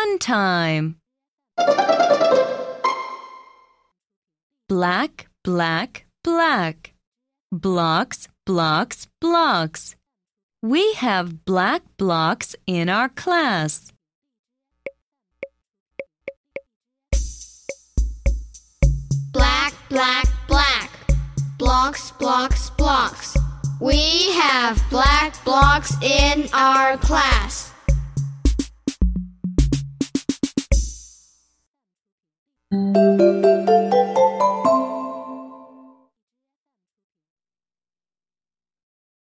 Fun time! Black, black, black. Blocks, blocks, blocks. We have black blocks in our class. Black, black, black. Blocks, blocks, blocks. We have black blocks in our class.